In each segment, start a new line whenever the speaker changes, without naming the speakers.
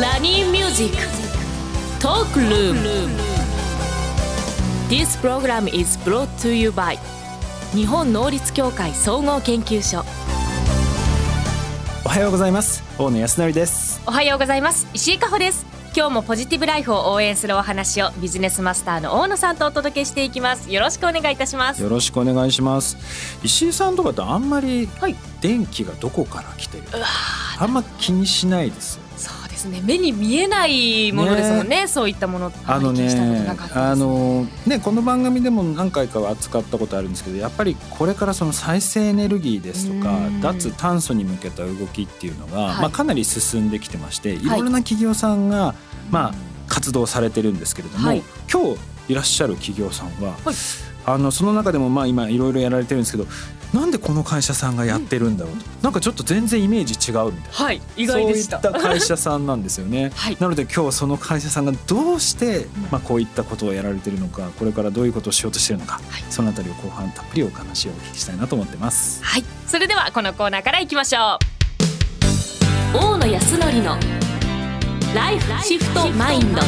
ラニーミュージックトークルーム This program is brought to you by 日本能率協会総合研究所
おはようございます。大野泰敬です。
おはようございます。石井加穂です。今日もポジティブライフを応援するお話をビジネスマスターの大野さんとお届けしていきます。よろしくお願いいたします。
よろしくお願いします。石井さんとかってあんまり
はい。
電気がどこから来てるあんま気にしないです
そうですね目に見えないものですもんねそういったもの
あのねあのねこの番組でも何回かは扱ったことあるんですけどやっぱりこれからその再生エネルギーですとか
うん。
脱炭素に向けた動きっていうのが、
はい。
まあ、かなり進んできてましていろいろな企業さんが、まあ、活動されてるんですけれども、
はい。
今日いらっしゃる企業さんは、
はい。
あのその中でもまあ今いろいろやられてるんですけどなんでこの会社さんがやってるんだろうと、なんかちょっと全然イメージ違うみたいな。
はい意外でした。
そういった会社さんなんですよね。
は い
なので今日その会社さんがどうして、まあ、こういったことをやられてるのかこれからどういうことをしようとしてるのか、
はい。
そのあたりを後半たっぷりお話をお聞きしたいなと思ってます。
はい。それではこのコーナーからいきましょう。大野康則のライフシフトマインド。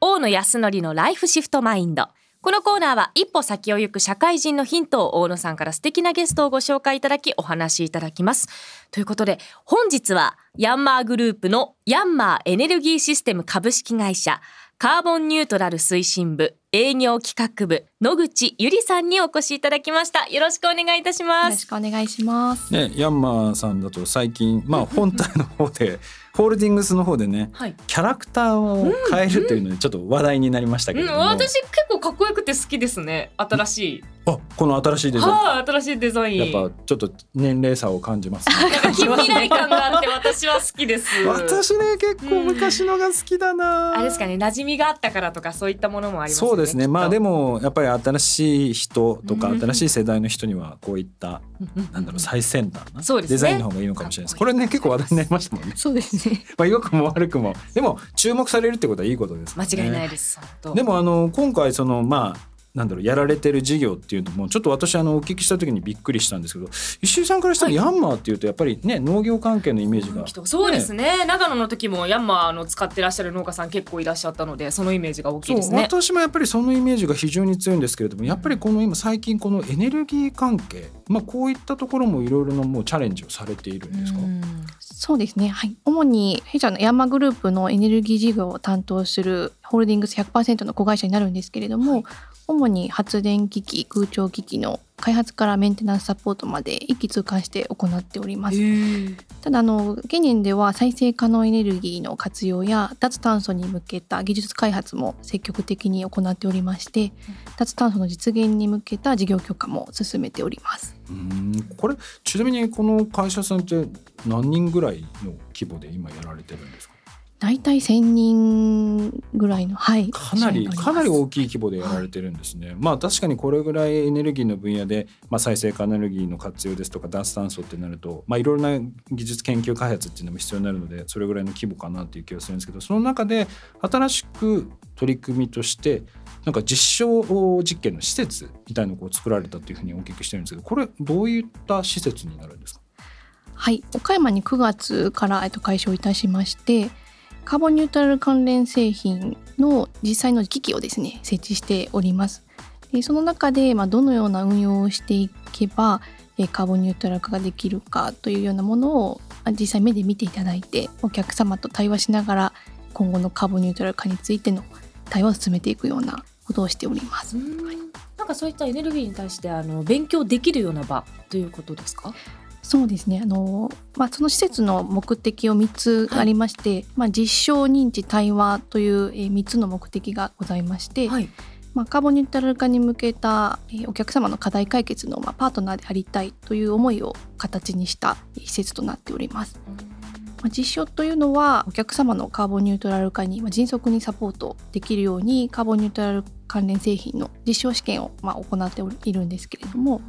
大野康則のライフシフトマインドこのコーナーは一歩先を行く社会人のヒントを大野さんから素敵なゲストをご紹介いただきお話しいただきます。ということで本日はヤンマーグループのヤンマーエネルギーシステム株式会社カーボンニュートラル推進部営業企画部野口ゆりさんにお越しいただきました。よろしくお願いいたし
よろし
ます。
くお願いします。
ね、ヤンマーさんだと最近、まあ、本体の方でホールディングスの方でね
はい。
キャラクターを変えるというのでちょっと話題になりましたけ
うん、
れども、
私結構かっこよくて好きですね。新しい。
あこの新しいデザイン、
はい、新しいデザイン。
やっぱちょっと年齢差を感じます、ね、
なんか近未来感があって私は好きです。
私ね結構昔のが好きだな、
あれですかね、馴染みがあったからとかそういったものもありますよね。
そうですねまあで
も、
もやっぱり新しい人とか
うん
新しい世代の人にはこういったなんだろう最先端な
そうですね
デザインの方がいいのかもしれないです。これね結構話題になりましたもんね。
そうですね。
まあ良くも悪くもでも注目されるってことはいいことです、。
間違いないいです。
でもあの今回そのまあなんだろうやられてる事業っていうのもちょっと私あのお聞きした時にびっくりしたんですけど石井さんからしたらヤンマーっていうとやっぱりね農業関係のイメージが、
そうですね長野の時もヤンマーの使ってらっしゃる農家さん結構いらっしゃったのでそのイメージが大きいです
そう
ね。
私もやっぱりそのイメージが非常に強いんですけれどもやっぱりこの今最近このエネルギー関係、まあ、こういったところもいろいろなもうチャレンジをされているんですか？
うん
そうですね。はい。主に弊社のヤンマーグループのエネルギー事業を担当するホールディングス100%の子会社になるんですけれども、主に発電機器、空調機器の開発からメンテナンスサポートまで一気通貫して行っております。ただあの現年では再生可能エネルギーの活用や脱炭素に向けた技術開発も積極的に行っておりまして、脱炭素の実現に向けた事業許可も進めております。
うーんこれちなみにこの会社さんって何人ぐらいの規模で今やられてるんですか？
大体1000人ぐらいのはい。
かなりかなり大きい規模でやられてるんですね。まあ確かにこれぐらいエネルギーの分野で、まあ、再生可能エネルギーの活用ですとか脱炭素ってなると、まあ、いろいろな技術研究開発っていうのも必要になるのでそれぐらいの規模かなっていう気がするんですけどその中で新しく取り組みとしてなんか実証実験の施設みたいなのを作られたっていうふうにお聞きしてるんですけどこれどういった施設になるんですか？
はい。岡山に9月からえっと開所いたしましてカーボンニュートラル関連製品の実際の機器をですね設置しておりますでその中で、まあ、どのような運用をしていけばカーボンニュートラル化ができるかというようなものを実際目で見ていただいてお客様と対話しながら今後のカーボンニュートラル化についての対話を進めていくようなことをしております。
なんかそういったエネルギーに対してあの勉強できるような場ということですか？
そうですねあの、まあ、その施設の目的を3つありまして、まあ、実証認知対話というえー3つの目的がございまして、
はい。
まあ、カーボンニュートラル化に向けたえーお客様の課題解決のまあパートナーでありたいという思いを形にしたえー施設となっております。まあ、実証というのはお客様のカーボンニュートラル化にまあ迅速にサポートできるようにカーボンニュートラル関連製品の実証試験をまあ行っているんですけれども、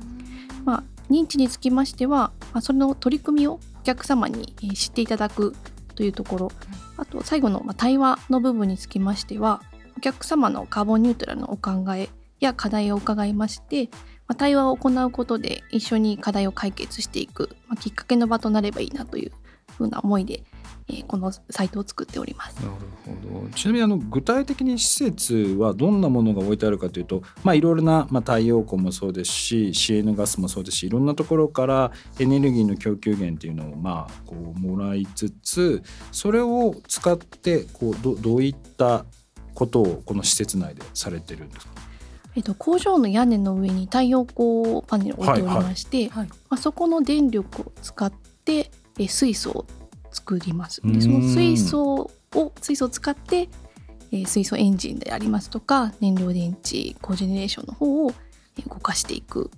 まあ、認知につきましては、まあ、その取り組みをお客様にえー知っていただくというところあと最後のまあ対話の部分につきましてはお客様のカーボンニュートラルのお考えや課題を伺いましてまあ、対話を行うことで一緒に課題を解決していく、まあ、きっかけの場となればいいなというふうな思いで、えー、このサイトを作っております。
なるほどちなみにあの具体的に施設はどんなものが置いてあるかというと、まあ、いろいろな、まあ、太陽光もそうですし CN ガスもそうですしいろんなところからエネルギーの供給源っていうのをまあこうもらいつつそれを使ってこうどどういったことをこの施設内でされてるんですか？
えっと、工場の屋根の上に太陽光パネルを置いておりまして、はいはい、まあ、そこの電力を使ってえ水素を作ります。でその水素を水素を使って、えー、水素エンジンでありますとか燃料電池コージェネレーションの方を動かしていく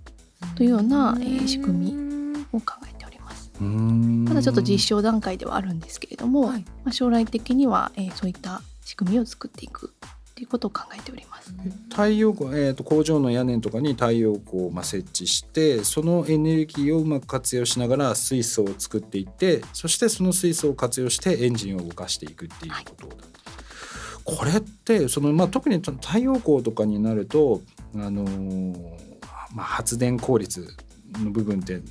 というような、えー、仕組みを考えております。まだちょっと実証段階ではあるんですけれども、はい、まあ、将来的には、えー、そういった仕組みを作っていくということを考えております。
太陽光、えーと、工場の屋根とかに太陽光をまあ設置してそのエネルギーをうまく活用しながら水素を作っていってそしてその水素を活用してエンジンを動かしていくっていうことだ、はい、これってその、まあ、特に太陽光とかになると、あのー、まあ、発電効率の部分って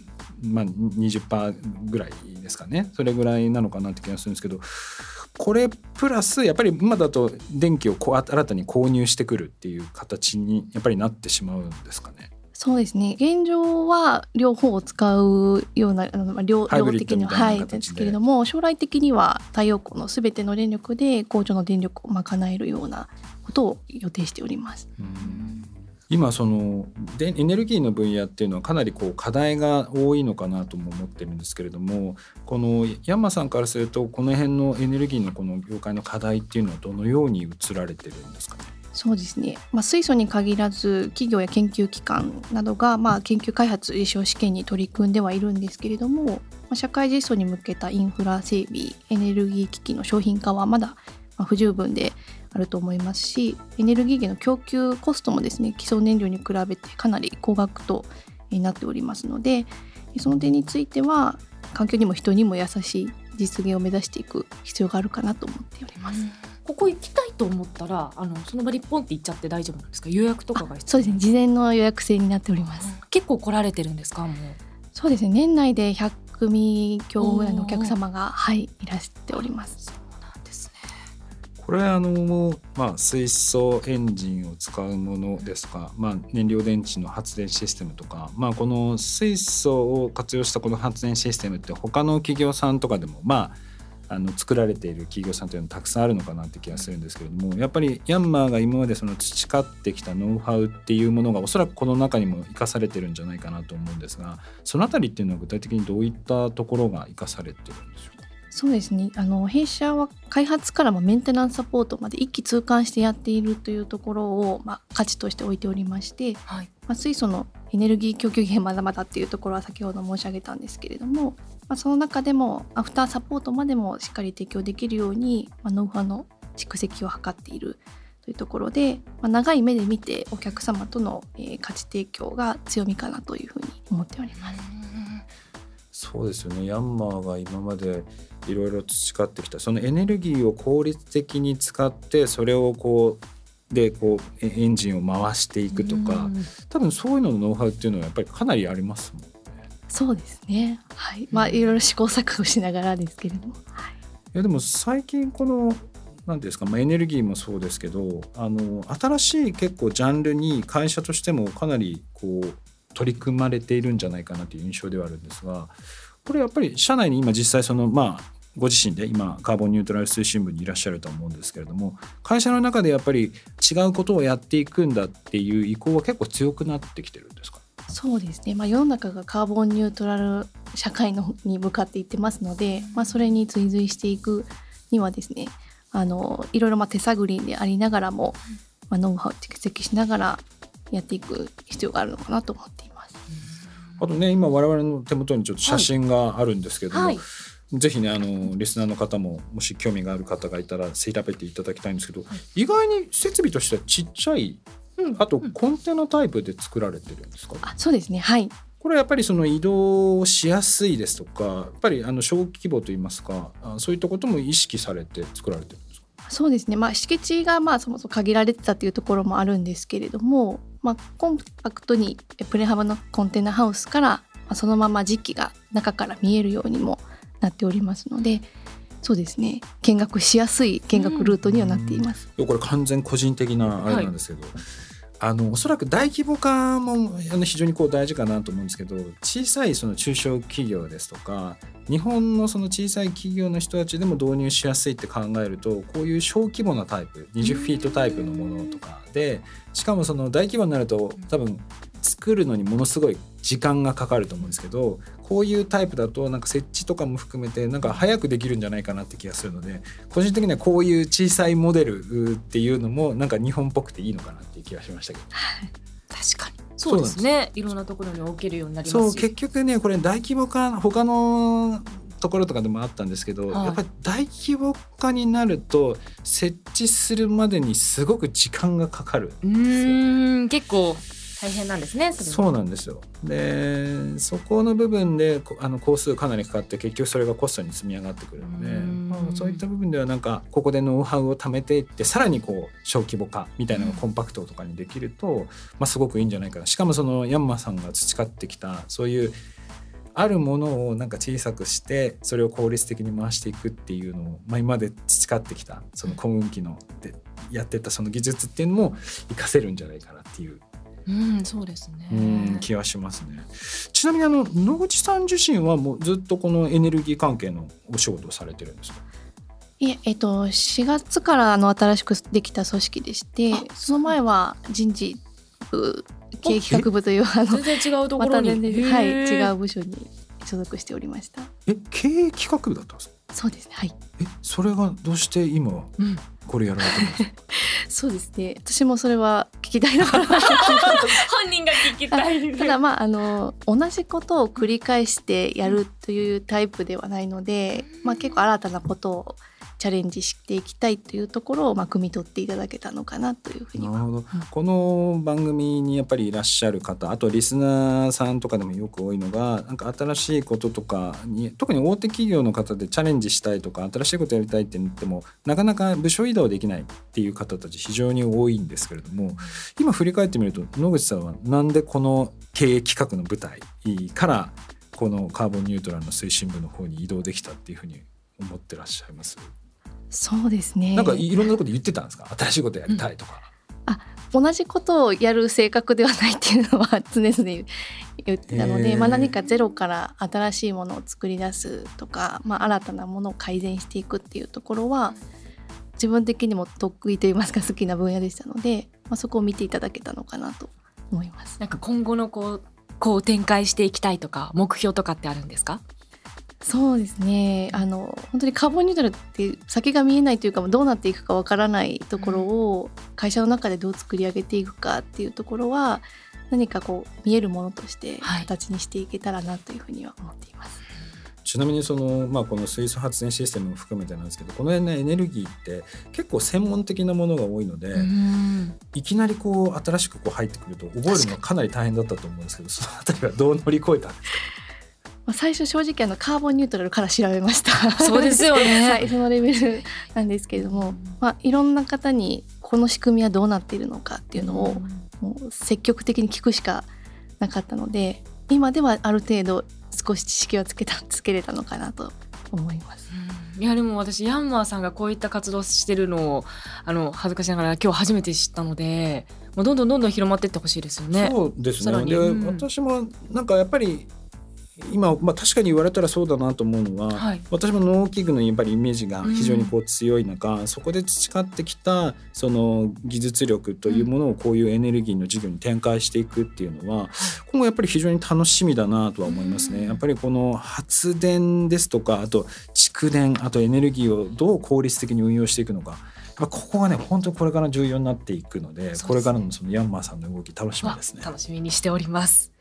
まあ、20%ぐらいですかね。それぐらいなのかなって気がするんですけどこれプラスやっぱり今だと電気をこう新たに購入してくるっていう形にやっぱりなってしまうんですかね。
そうですね現状は両方を使うようなあの両両的にははいですけれども将来的には太陽光のすべての電力で工場の電力を賄えるようなことを予定しております。
うん今そのでエネルギーの分野っていうのはかなりこう課題が多いのかなとも思ってるんですけれどもこのヤンマさんからするとこの辺のエネルギーのこの業界の課題っていうのはどのように移られてるんですかね？
そうですね、まあ、水素に限らず企業や研究機関などが、まあ、研究開発実証試験に取り組んではいるんですけれども、まあ、社会実装に向けたインフラ整備エネルギー機器の商品化はまだ不十分であると思いますしエネルギー源の供給コストもですね基礎燃料に比べてかなり高額となっておりますのでその点については環境にも人にも優しい実現を目指していく必要があるかなと思っております。
ここ行きたいと思ったらあのその場にポンって行っちゃって大丈夫なんですか？予約とかが
そうですね。事前の予約制になっております、
結構来られてるんですか？もう。
そうですね。年内で100組強ぐらいのお客様がはいいらしております
これあの、まあ、水素エンジンを使うものですか、まあ、燃料電池の発電システムとか、まあ、この水素を活用したこの発電システムって他の企業さんとかでもまああの作られている企業さんというのはたくさんあるのかなって気がするんですけれどもやっぱりヤンマーが今までその培ってきたノウハウっていうものがおそらくこの中にも生かされてるんじゃないかなと思うんですがその辺りっていうのは具体的にどういったところが生かされてるんでしょう
そうですね。あの弊社は開発からもメンテナンスサポートまで一気通貫してやっているというところを、まあ、価値として置いておりまして、はい、まあ、水素のエネルギー供給源まだまだっていうところは先ほど申し上げたんですけれども、まあ、その中でもアフターサポートまでもしっかり提供できるように、まあ、ノウハウの蓄積を図っているというところで、まあ、長い目で見てお客様との、えー、価値提供が強みかなというふうに思っております。
そうですよねヤンマーが今までいろいろ培ってきたそのエネルギーを効率的に使ってそれをこうでこうエンジンを回していくとか、多分そういうののノウハウっていうのはやっぱりかなりありますもんね。
そうですね。はい。まあいろいろ試行錯誤しながらですけれども。はい、い
やでも最近この何ですか、まあ、エネルギーもそうですけどあの新しい結構ジャンルに会社としてもかなりこう取り組まれているんじゃないかなという印象ではあるんですがこれやっぱり社内に今実際そのまあご自身で今カーボンニュートラル推進部にいらっしゃると思うんですけれども会社の中でやっぱり違うことをやっていくんだっていう意向は結構強くなってきてるんですか？
そうですね、まあ、世の中がカーボンニュートラル社会のに向かっていってますので、まあ、それに追随していくにはですねあのいろいろまあ手探りでありながらも、まあ、ノウハウを蓄積しながらやっていく必要があるのかなと思っています。
あとね今我々の手元にちょっと写真があるんですけども、はい。はいぜひねあのリスナーの方ももし興味がある方がいたら調べていただきたいんですけど、はい、意外に設備としてはちっちゃい、うん、あとコンテナタイプで作られてるんですか、
あそうですね。はい。
これやっぱりその移動しやすいですとかやっぱりあの小規模といいますかそういったことも意識されて作られてるんですか？
そうですね。まあ敷地がまあそもそも限られてたっていうところもあるんですけれどもまあ、コンパクトにプレハブのコンテナハウスからそのまま時期が中から見えるようにもなっておりますのでそうですね。見学しやすい見学ルートにはなっています。
うん、これ完全個人的なあれなん。ですけど、はいあのおそらく大規模化も非常にこう大事かなと思うんですけど小さいその中小企業ですとか日本のその小さい企業の人たちでも導入しやすいって考えるとこういう小規模なタイプ20フィートタイプのものとかでしかもその大規模になると多分作るのにものすごい時間がかかると思うんですけどこういうタイプだとなんか設置とかも含めてなんか早くできるんじゃないかなって気がするので個人的にはこういう小さいモデルっていうのもなんか日本っぽくていいのかなっていう気がしましたけど。
確かに。そうです。ね。いろんなところに置けるようになります
そう結局ねこれ大規模化他のところとかでもあったんですけど、はい、やっぱり大規模化になると設置するまでにすごく時間がかかる
うん結構大変なんですね
そうなんですよ。でそこの部分であの工数かなりかかって結局それがコストに積み上がってくるので、まあ、そういった部分ではなんかここでノウハウを貯めていってさらにこう小規模化みたいなのがコンパクトとかにできると、まあ、すごくいいんじゃないかな。しかもそのヤンマさんが培ってきたそういうあるものをなんか小さくしてそれを効率的に回していくっていうのを、まあ、今まで培ってきたその小運機のでやってたその技術っていうのも活かせるんじゃないかなっていう
うん、そうですね。う
ん、気はしますね。ちなみにあの野口さん自身はもうずっとこのエネルギー関係のお仕事をされてるんですか？
いえ、えっと4月からあの新しくできた組織でして、その前は人事部経営企画部というあ
の全然違うところに、
はい違う部署に所属しておりました。
え、経営企画部だったんですか？
そうですね。はい。
え、それがどうして今、これやられてるんですか？
そうですね。私もそれは聞きたいな 本
人が聞きたい。
ただまああの同じことを繰り返してやるというタイプではないので、まあ結構新たなことをチャレンジしていきたいというところをまあ汲み取っていただけたのかなというふうになるほど、うん、
この番組にやっぱりいらっしゃる方あとリスナーさんとかでもよく多いのがなんか新しいこととかに特に大手企業の方でチャレンジしたいとか新しいことやりたいって言ってもなかなか部署移動できないっていう方たち非常に多いんですけれども今振り返ってみると野口さんはなんでこの経営企画の舞台からこのカーボンニュートラルの推進部の方に移動できたっていうふうに思ってらっしゃいます？
そうですね。
なんかいろんなこと言ってたんですか？新しいことやりたいとか、
うん、あ同じことをやる性格ではないっていうのは常々言ってたので、まあ、何かゼロから新しいものを作り出すとか、まあ、新たなものを改善していくっていうところは自分的にも得意といいますか好きな分野でしたので、まあ、そこを見ていただけたのかなと思います。
なんか今後のこうこう展開していきたいとか目標とかってあるんですか？
そうですね。あの本当にカーボンニュートラルって先が見えないというかどうなっていくかわからないところを会社の中でどう作り上げていくかっていうところは何かこう見えるものとして形にしていけたらなというふうには思っています。はい
ちなみにその、まあ、この水素発電システムも含めてなんですけどこの辺のエネルギーって結構専門的なものが多いのでいきなりこう新しくこう入ってくると覚えるのがかなり大変だったと思うんですけどその辺りはどう乗り越えたんですか？
まあ、最初正直あのカーボンニュートラルから調べました。
そうですよね、
はい、そのレベルなんですけれども、まあ、いろんな方にこの仕組みはどうなっているのかっていうのを、もう積極的に聞くしかなかったので今ではある程度少し知識はつけたつけれたのかなと思います。
いやでも私ヤンマーさんがこういった活動してるのをあの恥ずかしながら今日初めて知ったのでもうどんどんどんどん広まっていってほしいですよね。
そうですね。で、うん、私もなんかやっぱり今、まあ、確かに言われたらそうだなと思うのは、はい、私も農機具のやっぱりイメージが非常にこう強い中、うん、そこで培ってきたその技術力というものをこういうエネルギーの事業に展開していくっていうのは、今後やっぱり非常に楽しみだなとは思いますね。やっぱりこの発電ですとかあと蓄電あとエネルギーをどう効率的に運用していくのか。ここがね本当にこれから重要になっていくので、ね、これからのそのヤンマーさんの動き楽しみですね。
楽しみにしております。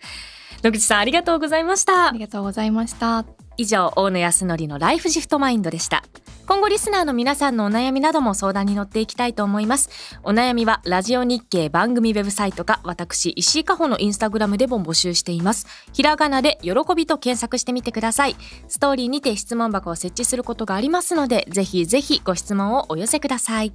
野口さんありがとうございました。
ありがとうございました。
以上大野康則のライフシフトマインドでした。今後リスナーの皆さんのお悩みなども相談に乗っていきたいと思います。お悩みはラジオ日経番組ウェブサイトか私石井加穂のインスタグラムでも募集しています。ひらがなで喜びと検索してみてください。ストーリーにて質問箱を設置することがありますのでぜひぜひご質問をお寄せください